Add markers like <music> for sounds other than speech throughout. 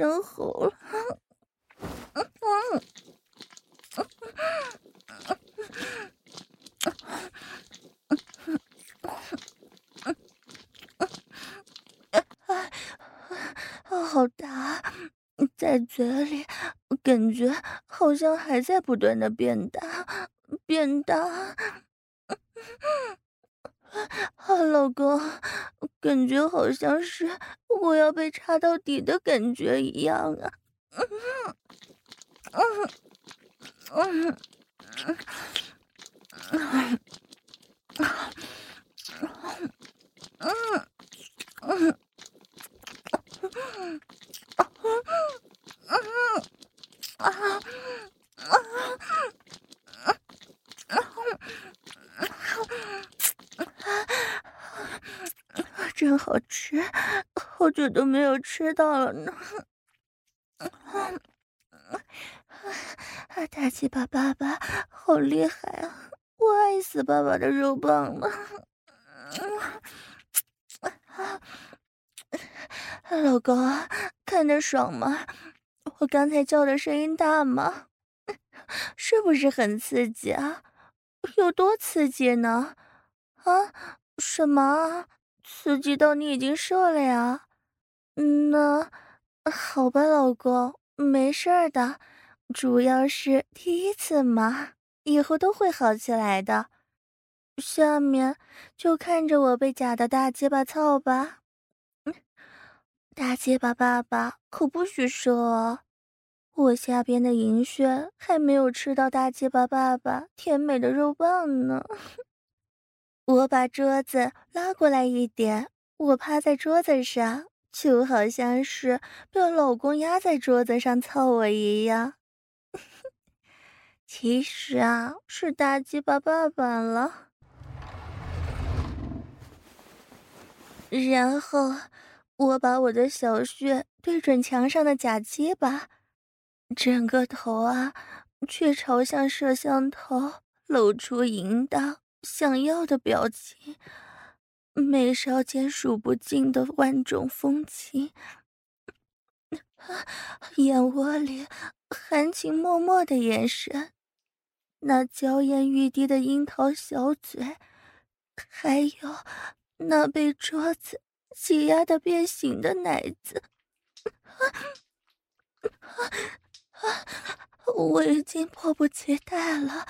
生喉了。好大，在嘴里感觉好像还在不断的变大，变大。啊，老公，感觉好像是我要被插到底的感觉一样啊！嗯嗯嗯嗯嗯嗯真好吃，好久都没有吃到了呢。啊，<laughs> 大鸡巴爸爸好厉害啊！我爱死爸爸的肉棒了。老公，看得爽吗？我刚才叫的声音大吗？是不是很刺激啊？有多刺激呢？啊？什么？刺激到你已经射了呀？那好吧，老公，没事的，主要是第一次嘛，以后都会好起来的。下面就看着我被假的大鸡巴操吧。大鸡巴爸爸可不许射哦，我下边的银穴还没有吃到大鸡巴爸爸甜美的肉棒呢。<laughs> 我把桌子拉过来一点，我趴在桌子上，就好像是被老公压在桌子上操我一样。<laughs> 其实啊，是大鸡巴爸爸了。然后我把我的小穴对准墙上的假鸡巴，整个头啊，却朝向摄像头，露出淫荡。想要的表情，眉梢间数不尽的万种风情，眼窝里含情脉脉的眼神，那娇艳欲滴的樱桃小嘴，还有那被桌子挤压的变形的奶子，我已经迫不及待了，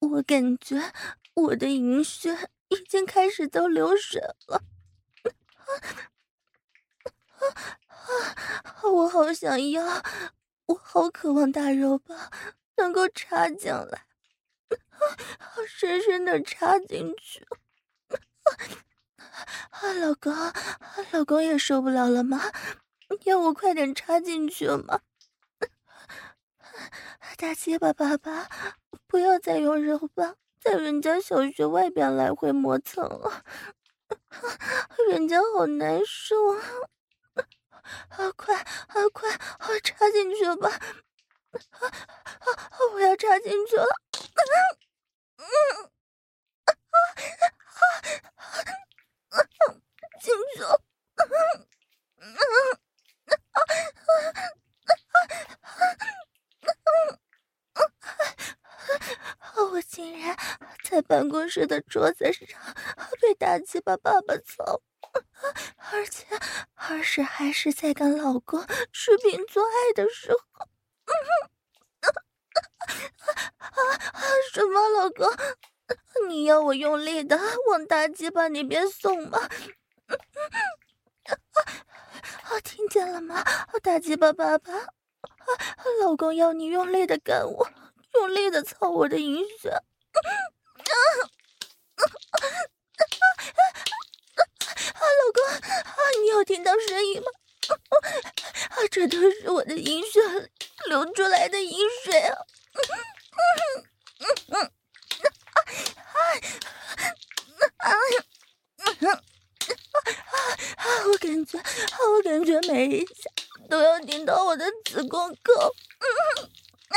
我感觉。我的银靴已经开始都流水了，啊啊啊我好想要，我好渴望大肉棒能够插进来，深深的插进去。啊老公，老公也受不了了吗？要我快点插进去吗？大结巴爸爸，不要再用肉棒。在人家小穴外边来回磨蹭了，<laughs> 人家好难受啊！<laughs> 啊，快啊快啊，插进去吧！啊啊，我要插进去了！嗯嗯啊啊啊啊！进去了！嗯嗯啊啊啊啊！我竟然在办公室的桌子上被大鸡巴爸爸操，而且而且还是在跟老公视频做爱的时候。啊啊什么老公？你要我用力的往大鸡巴里边送吗？啊，听见了吗？大鸡巴爸爸，老公要你用力的干我。用力的操我的阴穴，啊啊啊啊啊啊！听到声音吗？啊，这都是我的阴血流出来的阴水啊！嗯嗯嗯嗯啊啊啊啊！我感觉，我感觉每一下都要顶到我的子宫口。嗯啊！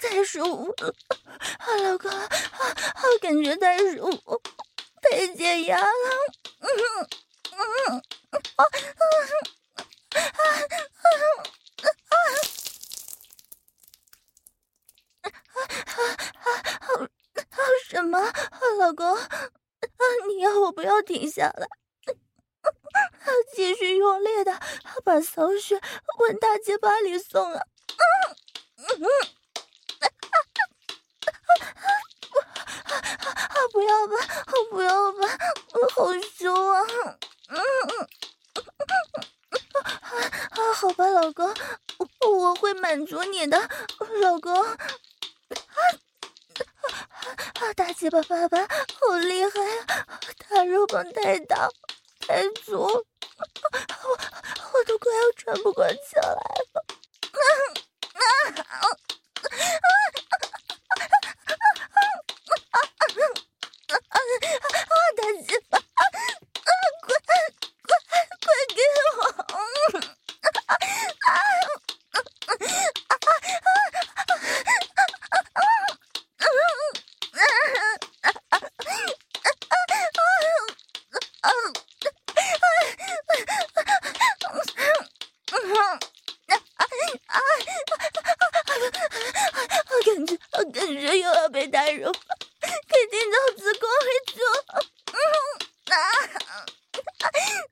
太舒服了，老公，啊感觉太舒服。太解压了，嗯嗯嗯啊啊啊啊啊啊！啊什么？老公，你要我不要停下来？他继续用力的把骚穴往大鸡巴里送啊！嗯嗯。不要吧，不要吧，好羞啊！嗯嗯，啊，好吧，老公，我我会满足你的，老公。啊啊啊，大鸡巴爸爸好厉害啊！他肉棒太大太足，我我都快要喘不过气来了。啊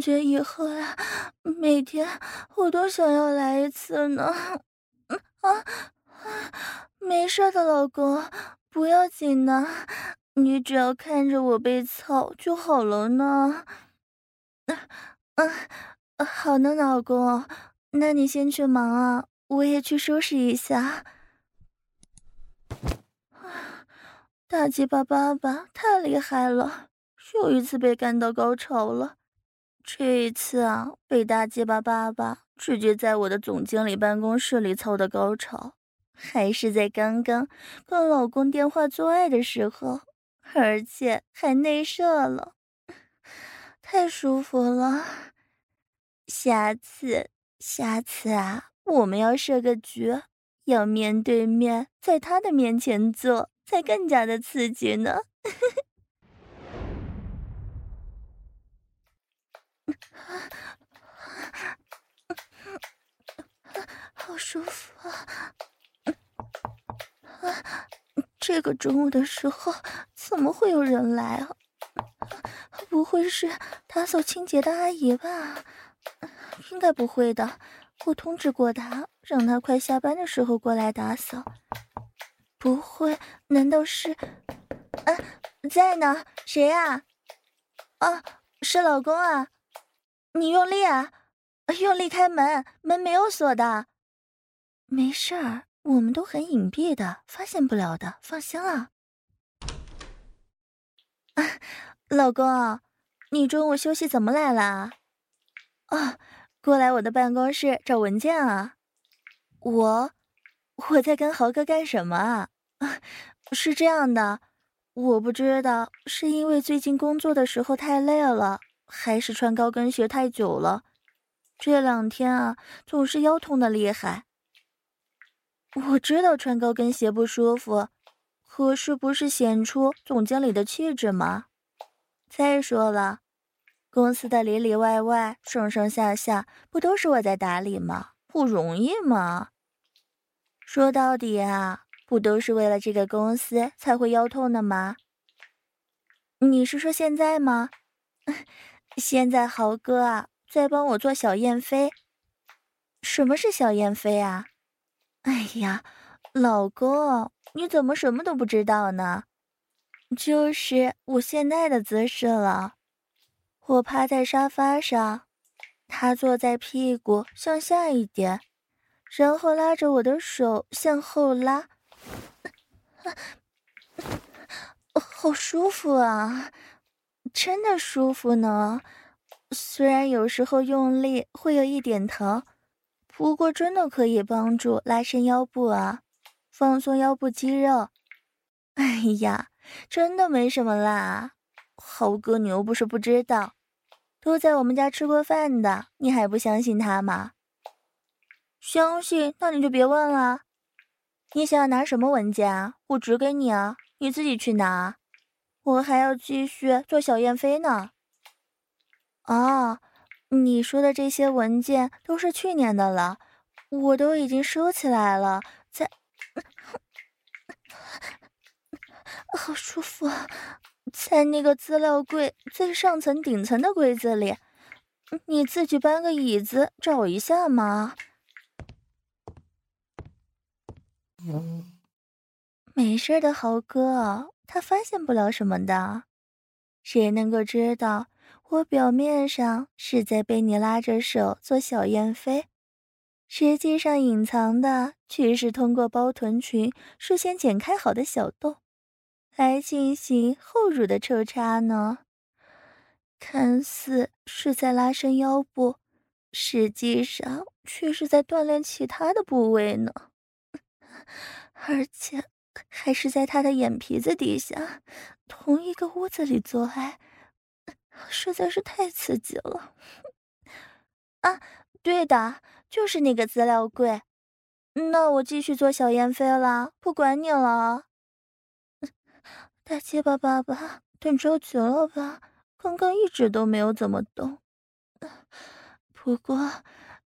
感觉以后呀，每天我都想要来一次呢。啊啊，没事的，老公，不要紧的，你只要看着我被操就好了呢。嗯、啊、好的，老公，那你先去忙啊，我也去收拾一下。<sighs> 大鸡巴爸爸太厉害了，又一次被干到高潮了。这一次啊，被大鸡巴爸爸直接在我的总经理办公室里操的高潮，还是在刚刚跟老公电话做爱的时候，而且还内射了，太舒服了。下次，下次啊，我们要设个局，要面对面在他的面前做。才更加的刺激呢，<laughs> 啊好舒服啊！啊这个中午的时候怎么会有人来啊？不会是打扫清洁的阿姨吧？应该不会的，我通知过她，让她快下班的时候过来打扫。不会，难道是？啊，在呢，谁呀？啊，是老公啊。你用力啊，用力开门，门没有锁的。没事儿，我们都很隐蔽的，发现不了的，放心了。老公，你中午休息怎么来了？哦。过来我的办公室找文件啊！我，我在跟豪哥干什么啊？是这样的，我不知道是因为最近工作的时候太累了，还是穿高跟鞋太久了，这两天啊总是腰痛的厉害。我知道穿高跟鞋不舒服，可是不是显出总经理的气质吗？再说了。公司的里里外外、上上下下，不都是我在打理吗？不容易吗？说到底啊，不都是为了这个公司才会腰痛的吗？你是说现在吗？现在豪哥啊，在帮我做小燕飞。什么是小燕飞啊？哎呀，老公，你怎么什么都不知道呢？就是我现在的姿势了。我趴在沙发上，他坐在屁股向下一点，然后拉着我的手向后拉，<laughs> 好舒服啊，真的舒服呢。虽然有时候用力会有一点疼，不过真的可以帮助拉伸腰部啊，放松腰部肌肉。哎呀，真的没什么啦，豪哥你又不是不知道。都在我们家吃过饭的，你还不相信他吗？相信，那你就别问了。你想要拿什么文件啊？我指给你啊，你自己去拿。我还要继续做小燕飞呢。啊，你说的这些文件都是去年的了，我都已经收起来了。在，好舒服啊。在那个资料柜最上层顶层的柜子里，你自己搬个椅子找一下嘛。没事的，豪哥，他发现不了什么的。谁能够知道我表面上是在被你拉着手做小燕飞，实际上隐藏的却是通过包臀裙事先剪开好的小洞。来进行后乳的抽插呢，看似是在拉伸腰部，实际上却是在锻炼其他的部位呢，<laughs> 而且还是在他的眼皮子底下，同一个屋子里做爱，实在是太刺激了。啊，对的，就是那个资料柜。那我继续做小燕飞了，不管你了。大结巴爸爸，等着急了吧？刚刚一直都没有怎么动，不过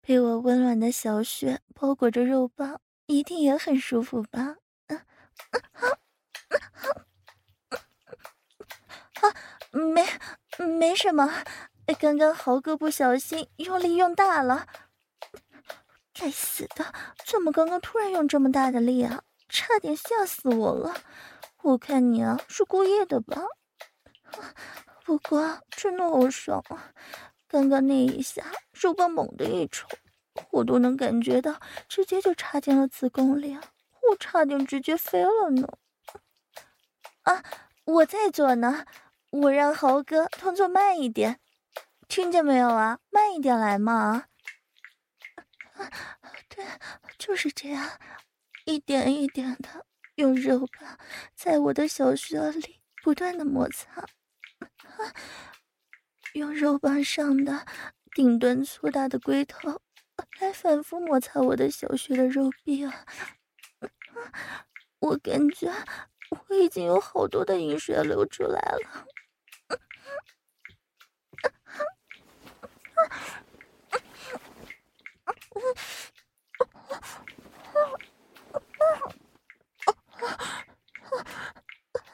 被我温暖的小穴包裹着肉棒，一定也很舒服吧？啊啊啊，没，没什么，刚刚豪哥不小心用力用大了。该死的，怎么刚刚突然用这么大的力啊？差点吓死我了。我看你啊，是故意的吧？<laughs> 不过真的好爽啊！刚刚那一下，肉棒猛地一抽，我都能感觉到，直接就插进了子宫里，我差点直接飞了呢！啊，我在做呢，我让豪哥动作慢一点，听见没有啊？慢一点来嘛！啊对，就是这样，一点一点的。用肉棒在我的小穴里不断的摩擦，用肉棒上的顶端粗大的龟头来反复摩擦我的小穴的肉壁啊！我感觉我已经有好多的淫水流出来了。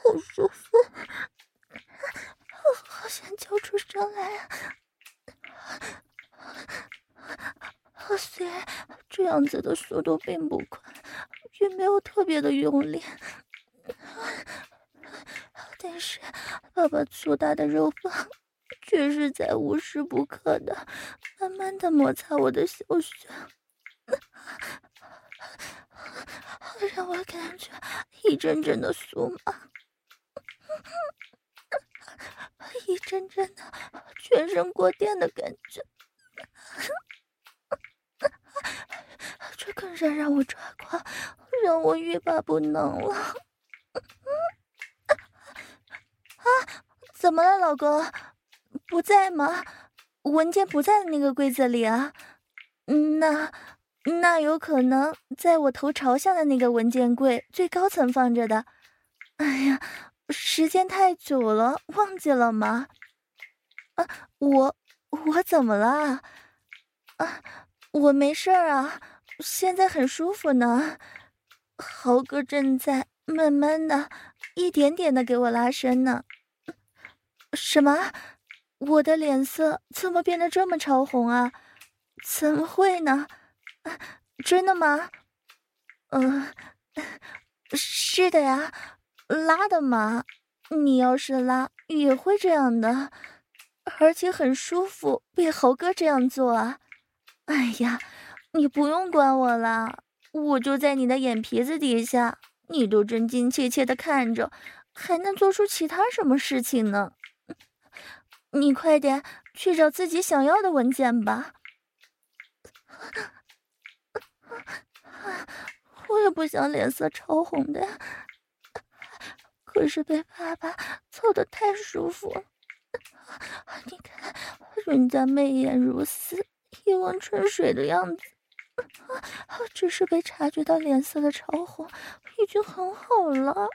好舒服，好想叫出声来啊！虽然这样子的速度并不快，也没有特别的用力，但是爸爸粗大的肉棒却是在无时不刻的慢慢的摩擦我的小穴，让我感觉一阵阵的酥麻。一阵阵的全身过电的感觉，这更是让我抓狂，让我欲罢不能了。啊，怎么了，老公？不在吗？文件不在那个柜子里啊？那那有可能在我头朝向的那个文件柜最高层放着的。哎呀！时间太久了，忘记了吗？啊，我我怎么了？啊，我没事儿啊，现在很舒服呢。豪哥正在慢慢的、一点点的给我拉伸呢。什么？我的脸色怎么变得这么潮红啊？怎么会呢？真的吗？嗯，是的呀。拉的嘛，你要是拉也会这样的，而且很舒服，被猴哥这样做啊！哎呀，你不用管我了，我就在你的眼皮子底下，你都真真切切的看着，还能做出其他什么事情呢？<laughs> 你快点去找自己想要的文件吧。<laughs> 我也不想脸色潮红的呀。可是被爸爸操得太舒服了，<laughs> 你看人家媚眼如丝、一汪春水的样子，只是被察觉到脸色的潮红，已经很好了。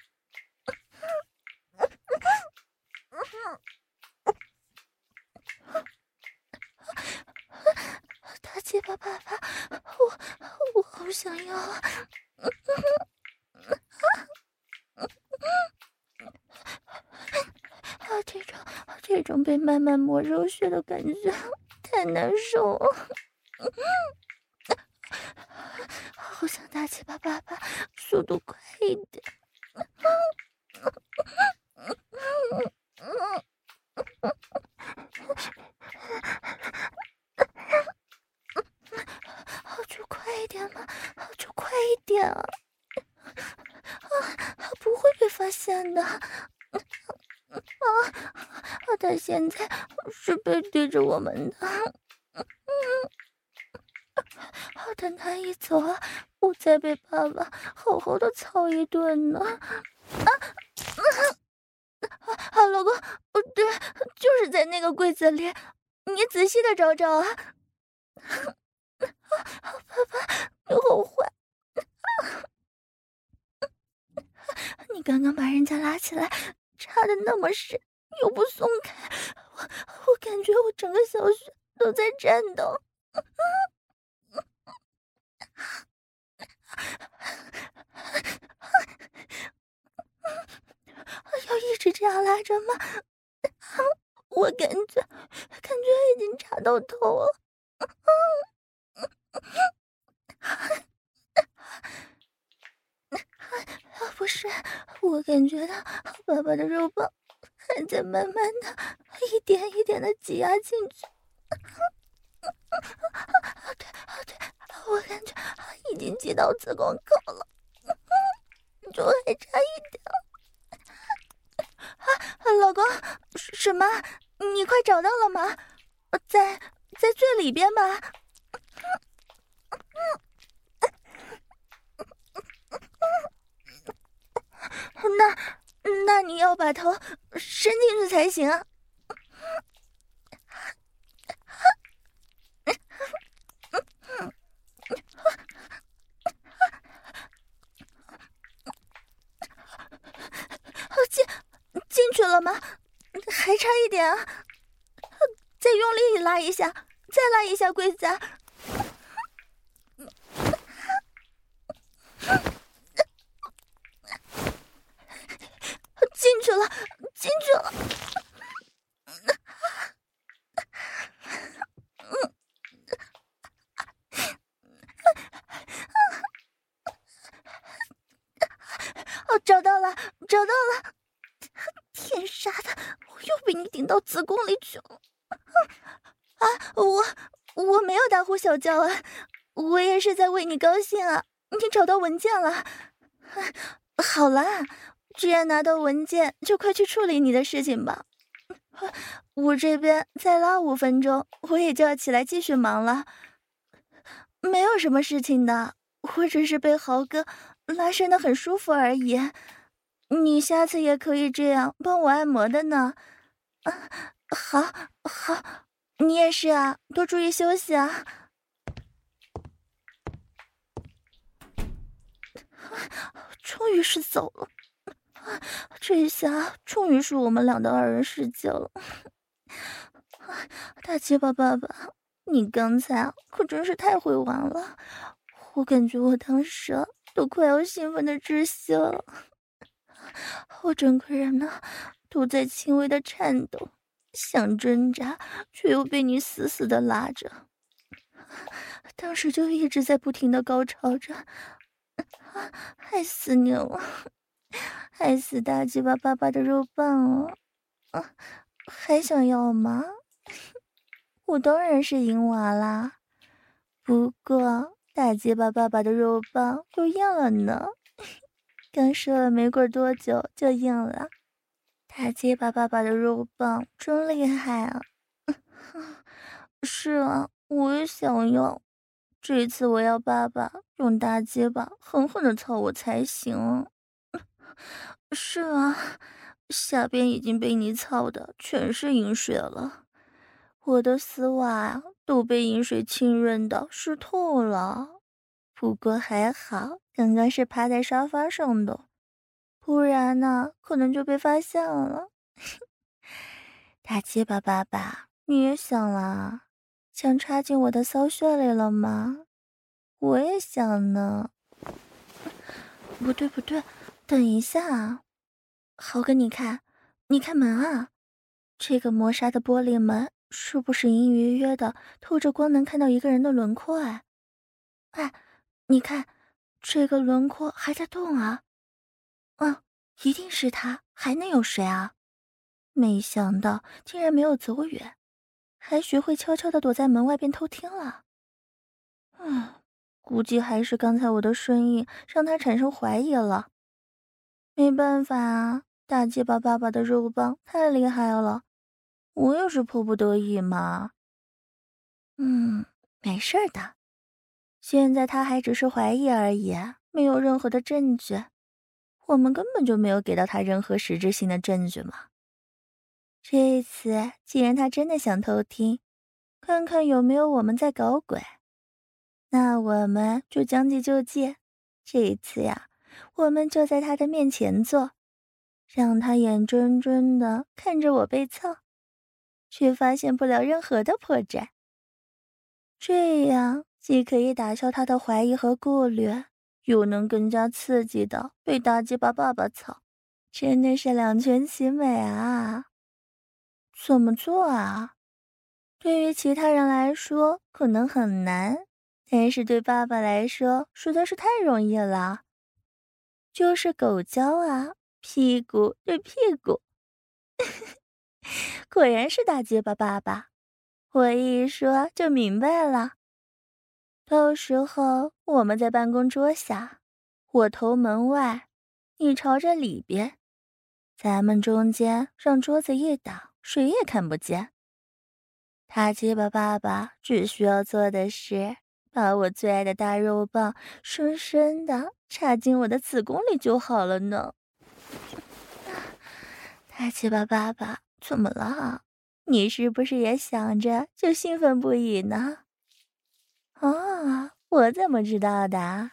大鸡巴爸爸，我我好想要啊！啊，这种这种被慢慢磨肉血的感觉太难受了，<laughs> 好想打起巴爸爸，速度快一点！就快一点嘛，就快一点啊！啊，不会被发现的。他现在是背对着我们的，嗯，等他一走啊，我再被爸爸好好的操一顿呢。啊啊啊！老公，不对，就是在那个柜子里，你仔细的找找啊。爸爸，你好坏，你刚刚把人家拉起来。插的那么深，又不松开，感觉我整个小穴都在颤抖，要一直这样拉着吗？我感觉感觉已经插到头了。<laughs> 不是，我感觉到爸爸的肉棒还在慢慢的一点一点的挤压进去。对，对，我感觉已经挤到子宫口了，就还差一点。啊，老公，什么？你快找到了吗？在在最里边吧。那，那你要把头伸进去才行啊！进进去了吗？还差一点啊！再用力拉一下，再拉一下柜子啊！进去了，进去了。了，找到了！天杀的，又被你顶到子宫里去了！啊，我我没有大呼小叫啊，我也是在为你高兴啊！你找到文件了？好了，既然拿到文件，就快去处理你的事情吧。我这边再拉五分钟，我也就要起来继续忙了。没有什么事情的，我只是被豪哥拉伸得很舒服而已。你下次也可以这样帮我按摩的呢。好，好，你也是啊，多注意休息啊。终于是走了，这一下终于是我们俩的二人世界了。大结巴爸爸，你刚才可真是太会玩了，我感觉我当时都快要兴奋的窒息了，我整个人呢都在轻微的颤抖，想挣扎却又被你死死的拉着，当时就一直在不停的高潮着。害死你了！害死大鸡巴爸爸的肉棒了！啊，还想要吗？我当然是银娃啦。不过大鸡巴爸爸的肉棒又硬了呢，<laughs> 刚射了没过多久就硬了。大结巴爸爸的肉棒真厉害啊！<laughs> 是啊，我也想要。这次我要爸爸用大结巴狠狠的操我才行。<laughs> 是啊，下边已经被你操的全是淫水了，我的丝袜都被淫水浸润的湿透了。不过还好，刚刚是趴在沙发上的，不然呢可能就被发现了。大鸡巴爸爸，你也想啦？想插进我的骚穴里了吗？我也想呢。不对不对，等一下啊，豪哥，你看，你看门啊，这个磨砂的玻璃门是不是隐隐约约的透着光，能看到一个人的轮廓？哎，哎，你看，这个轮廓还在动啊。嗯，一定是他，还能有谁啊？没想到竟然没有走远。还学会悄悄的躲在门外边偷听了，嗯，估计还是刚才我的声音让他产生怀疑了。没办法啊，大鸡巴爸爸的肉棒太厉害了，我也是迫不得已嘛。嗯，没事的，现在他还只是怀疑而已，没有任何的证据，我们根本就没有给到他任何实质性的证据嘛。这一次，既然他真的想偷听，看看有没有我们在搞鬼，那我们就将计就计。这一次呀，我们就在他的面前做，让他眼睁睁的看着我被操，却发现不了任何的破绽。这样既可以打消他的怀疑和顾虑，又能更加刺激的被大鸡巴爸爸操，真的是两全其美啊！怎么做啊？对于其他人来说可能很难，但是对爸爸来说实在是太容易了。就是狗交啊，屁股对屁股。<laughs> 果然是大结巴爸爸，我一说就明白了。到时候我们在办公桌下，我头门外，你朝着里边，咱们中间让桌子一挡。谁也看不见。大鸡巴爸爸只需要做的是把我最爱的大肉棒深深的插进我的子宫里就好了呢。大鸡巴爸爸，怎么了？你是不是也想着就兴奋不已呢？啊，我怎么知道的？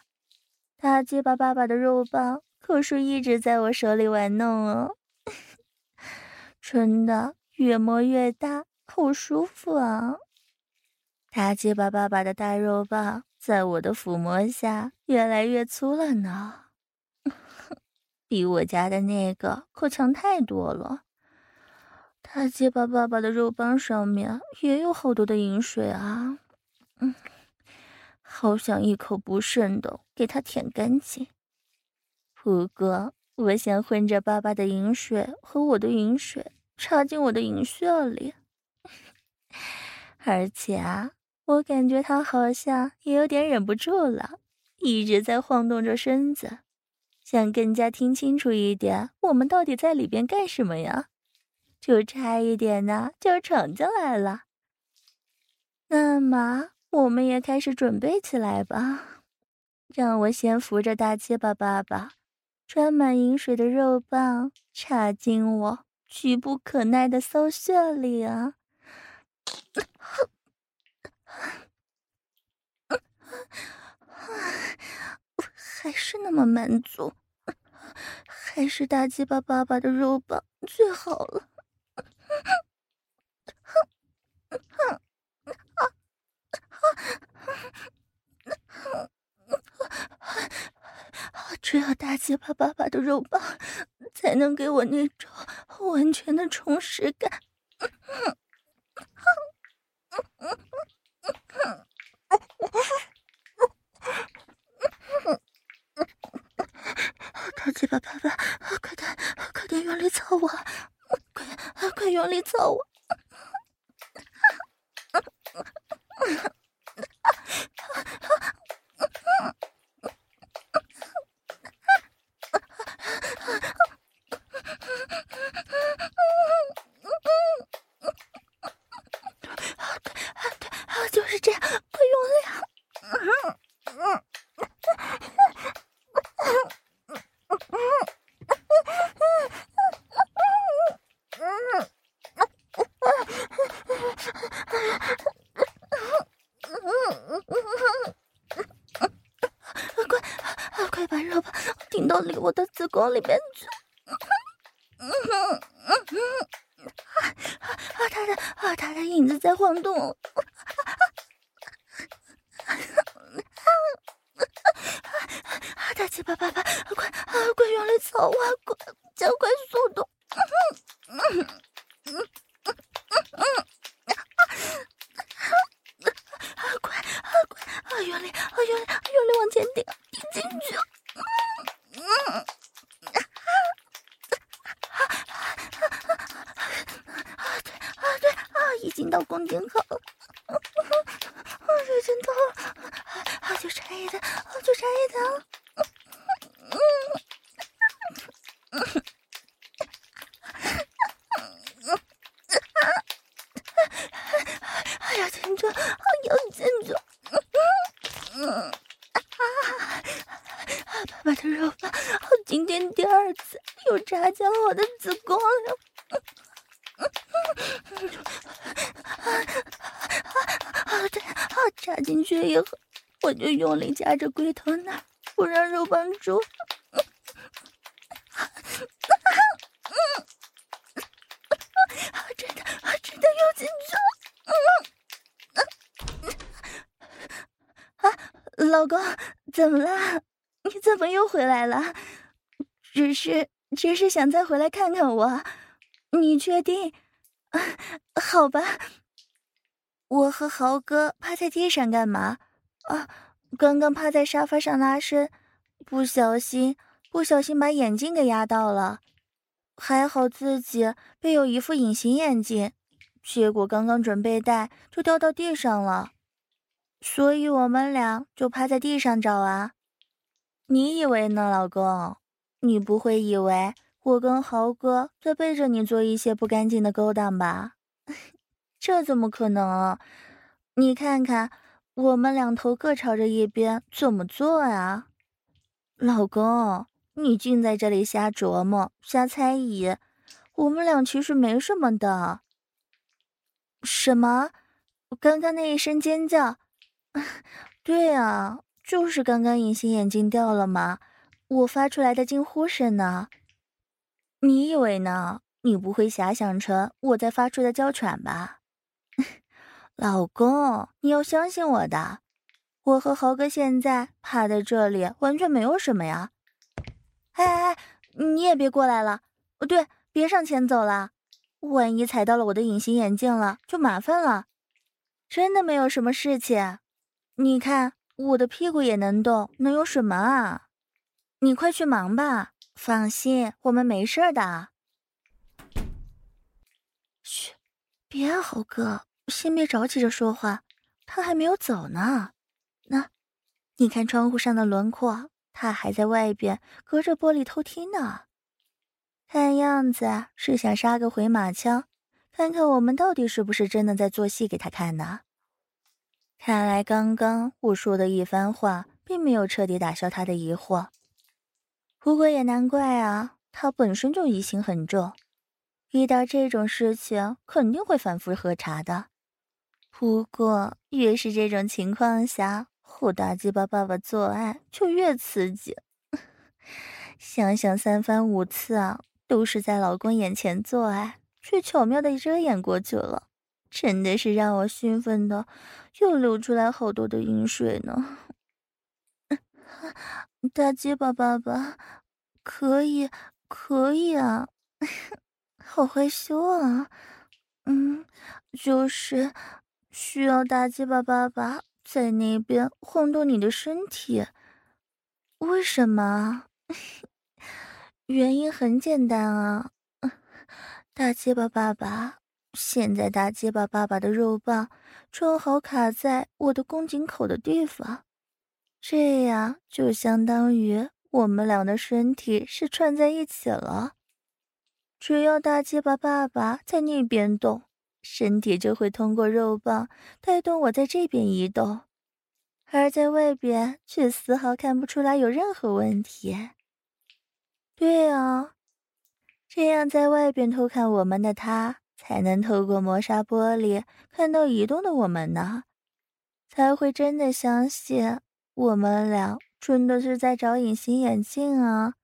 大鸡巴爸爸的肉棒可是一直在我手里玩弄哦。<laughs> 真的。越摸越大，好舒服啊！大鸡巴爸爸的大肉棒在我的抚摸下越来越粗了呢，<laughs> 比我家的那个可强太多了。大鸡巴爸爸的肉棒上面也有好多的饮水啊，嗯，好想一口不剩的给他舔干净。不过我想混着爸爸的饮水和我的饮水插进我的银穴里，<laughs> 而且啊，我感觉他好像也有点忍不住了，一直在晃动着身子，想更加听清楚一点，我们到底在里边干什么呀？就差一点呢，就闯进来了。那么，我们也开始准备起来吧。让我先扶着大结巴爸爸，装满饮水的肉棒插进我急不可耐的骚穴里啊！还是那么满足，还是大鸡巴爸爸的肉棒最好了。只有大结巴爸爸的肉棒，才能给我那种完全的充实感。大结巴爸爸，快点，快点用力操我！快，快用力操我！离我的子宫里面去！嗯哼，嗯哼，啊啊！他的啊，他的影子在晃动！啊啊啊！大鸡巴爸爸，快啊，快用力操我，快加快速度！嗯哼，嗯嗯嗯嗯啊！快啊快啊！用力啊用力用力往前顶，顶进去！到宫颈口，啊，这真痛，啊，就差一点，就差一点，嗯，嗯，嗯，哎呀，紧张，要紧张，嗯，啊，爸爸的肉棒，今天第二次又插进了我的子宫了。插进去以后，我就用力夹着龟头那儿，不让肉棒住。真的，真的有进去。啊，老公，怎么了？你怎么又回来了？只是，只是想再回来看看我。你确定？好吧。我和豪哥趴在地上干嘛？啊，刚刚趴在沙发上拉伸，不小心不小心把眼镜给压到了，还好自己备有一副隐形眼镜，结果刚刚准备戴就掉到地上了，所以我们俩就趴在地上找啊。你以为呢，老公？你不会以为我跟豪哥在背着你做一些不干净的勾当吧？<laughs> 这怎么可能？你看看，我们两头各朝着一边，怎么做呀？老公，你净在这里瞎琢磨、瞎猜疑。我们俩其实没什么的。什么？刚刚那一声尖叫？<laughs> 对啊，就是刚刚隐形眼镜掉了嘛，我发出来的惊呼声呢。你以为呢？你不会遐想成我在发出的娇喘吧？<laughs> 老公，你要相信我的，我和猴哥现在趴在这里完全没有什么呀。哎哎哎，你也别过来了，哦对，别上前走了，万一踩到了我的隐形眼镜了，就麻烦了。真的没有什么事情，你看我的屁股也能动，能有什么啊？你快去忙吧，放心，我们没事的。嘘，别，啊，猴哥，先别着急着说话，他还没有走呢。那，你看窗户上的轮廓，他还在外边隔着玻璃偷听呢。看样子是想杀个回马枪，看看我们到底是不是真的在做戏给他看呢？看来刚刚我说的一番话，并没有彻底打消他的疑惑。不过也难怪啊，他本身就疑心很重，遇到这种事情肯定会反复核查的。不过越是这种情况下，和大鸡巴爸爸做爱就越刺激。<laughs> 想想三番五次啊。都是在老公眼前做爱，却巧妙的遮掩过去了，真的是让我兴奋的又流出来好多的淫水呢。<laughs> 大鸡巴爸爸，可以，可以啊，<laughs> 好害羞啊。嗯，就是需要大鸡巴爸爸在那边晃动你的身体，为什么？<laughs> 原因很简单啊，大鸡巴爸爸，现在大鸡巴爸爸的肉棒正好卡在我的宫颈口的地方，这样就相当于我们俩的身体是串在一起了。只要大鸡巴爸爸在那边动，身体就会通过肉棒带动我在这边移动，而在外边却丝毫看不出来有任何问题。对啊，这样在外边偷看我们的他，才能透过磨砂玻璃看到移动的我们呢，才会真的相信我们俩真的是在找隐形眼镜啊！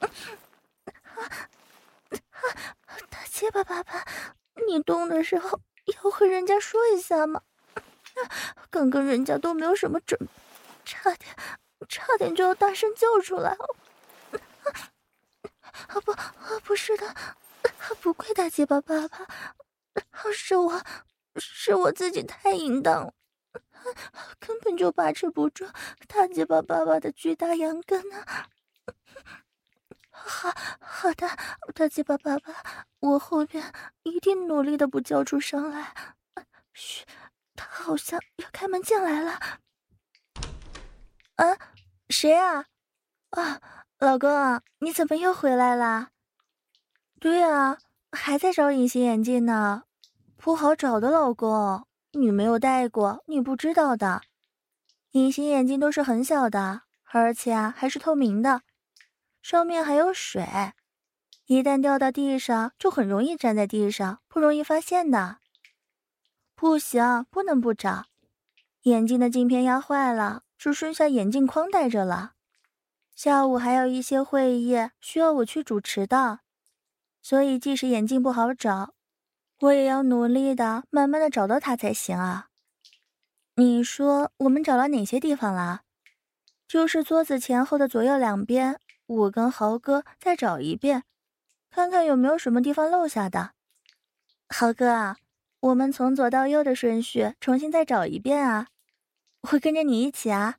啊啊大鸡巴爸爸，你动的时候要和人家说一下吗？刚刚人家都没有什么准备，差点，差点就要大声叫出来了。啊不，啊不是的，不怪大鸡巴爸爸，是我，是我自己太淫荡了，根本就把持不住大鸡巴爸爸的巨大阳根啊！好好的，大鸡巴爸爸，我后边一定努力的不叫出声来。嘘，他好像要开门进来了。啊，谁啊？啊！老公，你怎么又回来了？对啊，还在找隐形眼镜呢，不好找的。老公，你没有戴过，你不知道的。隐形眼镜都是很小的，而且啊还是透明的，上面还有水，一旦掉到地上就很容易粘在地上，不容易发现的。不行，不能不找。眼镜的镜片压坏了，只剩下眼镜框戴着了。下午还有一些会议需要我去主持的，所以即使眼镜不好找，我也要努力的慢慢的找到它才行啊。你说我们找了哪些地方了？就是桌子前后的左右两边，我跟豪哥再找一遍，看看有没有什么地方漏下的。豪哥啊，我们从左到右的顺序重新再找一遍啊！我跟着你一起啊，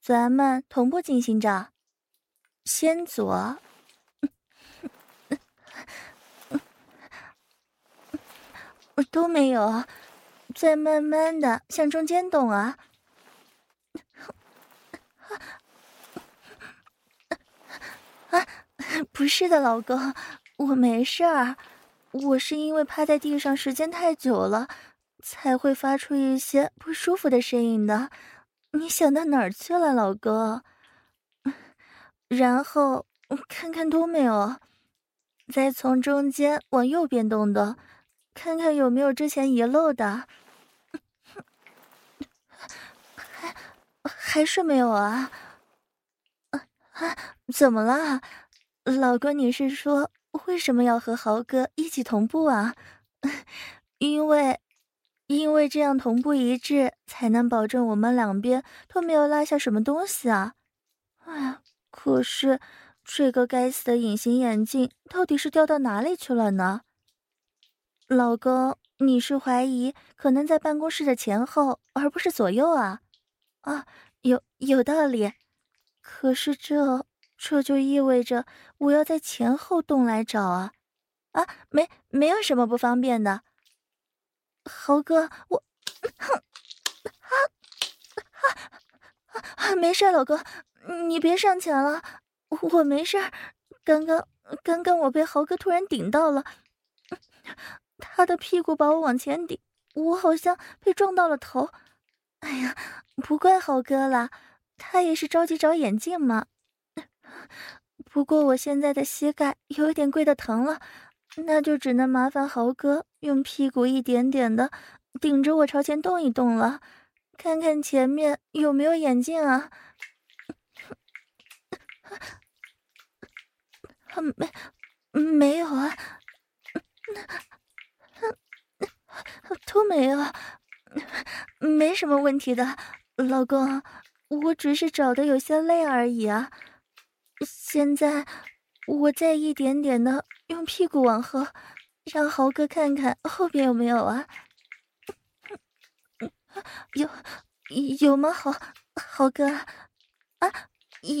咱们同步进行着。先左，<laughs> 都没有，再慢慢的向中间动！啊，不是的，老公，我没事儿，我是因为趴在地上时间太久了，才会发出一些不舒服的声音的。你想到哪儿去了，老公？<laughs> 然后看看都没有，再从中间往右边动动，看看有没有之前遗漏的，<laughs> 还还是没有啊？啊，<laughs> 怎么了，老公？你是说为什么要和豪哥一起同步啊？<laughs> 因为，因为这样同步一致，才能保证我们两边都没有落下什么东西啊！哎。可是，这个该死的隐形眼镜到底是掉到哪里去了呢？老公，你是怀疑可能在办公室的前后，而不是左右啊？啊，有有道理。可是这这就意味着我要在前后洞来找啊！啊，没没有什么不方便的。豪哥，我，哼，啊啊啊！<laughs> <laughs> 没事，老公，你别上前了，我没事。刚刚刚刚我被豪哥突然顶到了，他的屁股把我往前顶，我好像被撞到了头。哎呀，不怪豪哥了，他也是着急找眼镜嘛。不过我现在的膝盖有一点跪的疼了，那就只能麻烦豪哥用屁股一点点的顶着我朝前动一动了，看看前面有没有眼镜啊？没，没有啊，都没有，没什么问题的，老公，我只是找的有些累而已啊。现在，我再一点点的用屁股往后，让豪哥看看后边有没有啊？有，有吗？豪豪哥，啊，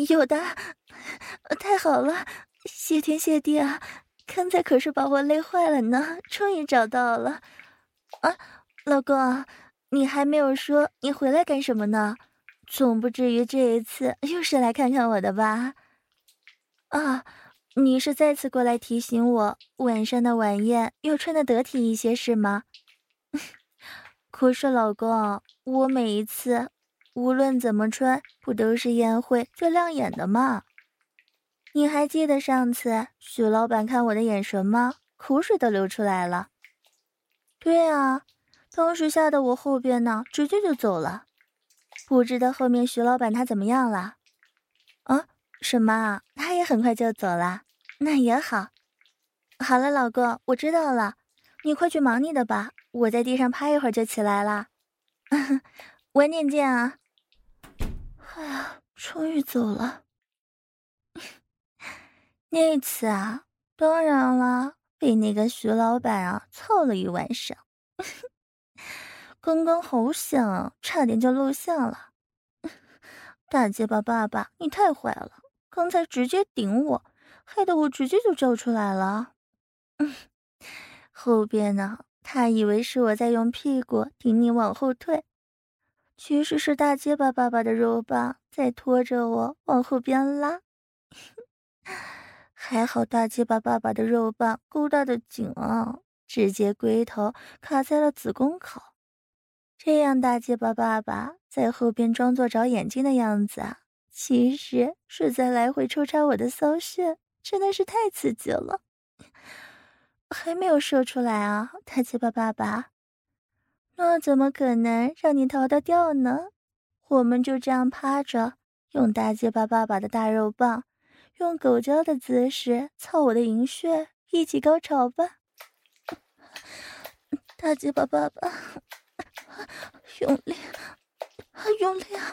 有的，太好了，谢天谢地啊！刚才可是把我累坏了呢，终于找到了。啊，老公，你还没有说你回来干什么呢？总不至于这一次又是来看看我的吧？啊，你是再次过来提醒我晚上的晚宴要穿得得体一些是吗？<laughs> 可是老公，我每一次无论怎么穿，不都是宴会最亮眼的吗？你还记得上次许老板看我的眼神吗？口水都流出来了。对啊，当时吓得我后边呢，直接就走了。不知道后面许老板他怎么样了？啊？什么？他也很快就走了，那也好。好了，老公，我知道了，你快去忙你的吧，我在地上趴一会儿就起来了。晚点见啊！哎呀，终于走了。<laughs> 那次啊，当然了，被那个徐老板啊操了一晚上，<laughs> 刚刚好险，差点就露馅了。<laughs> 大结巴爸爸，你太坏了！刚才直接顶我，害得我直接就叫出来了。嗯，后边呢，他以为是我在用屁股顶你往后退，其实是大结巴爸爸的肉棒在拖着我往后边拉。还好大结巴爸爸的肉棒够大的紧啊，直接龟头卡在了子宫口，这样大结巴爸爸在后边装作找眼睛的样子啊。其实是在来回抽插我的骚穴，真的是太刺激了。还没有射出来啊，大鸡巴爸爸，那怎么可能让你逃得掉呢？我们就这样趴着，用大鸡巴爸爸的大肉棒，用狗叫的姿势操我的淫穴，一起高潮吧。大鸡巴爸爸，<laughs> 用力，用力啊！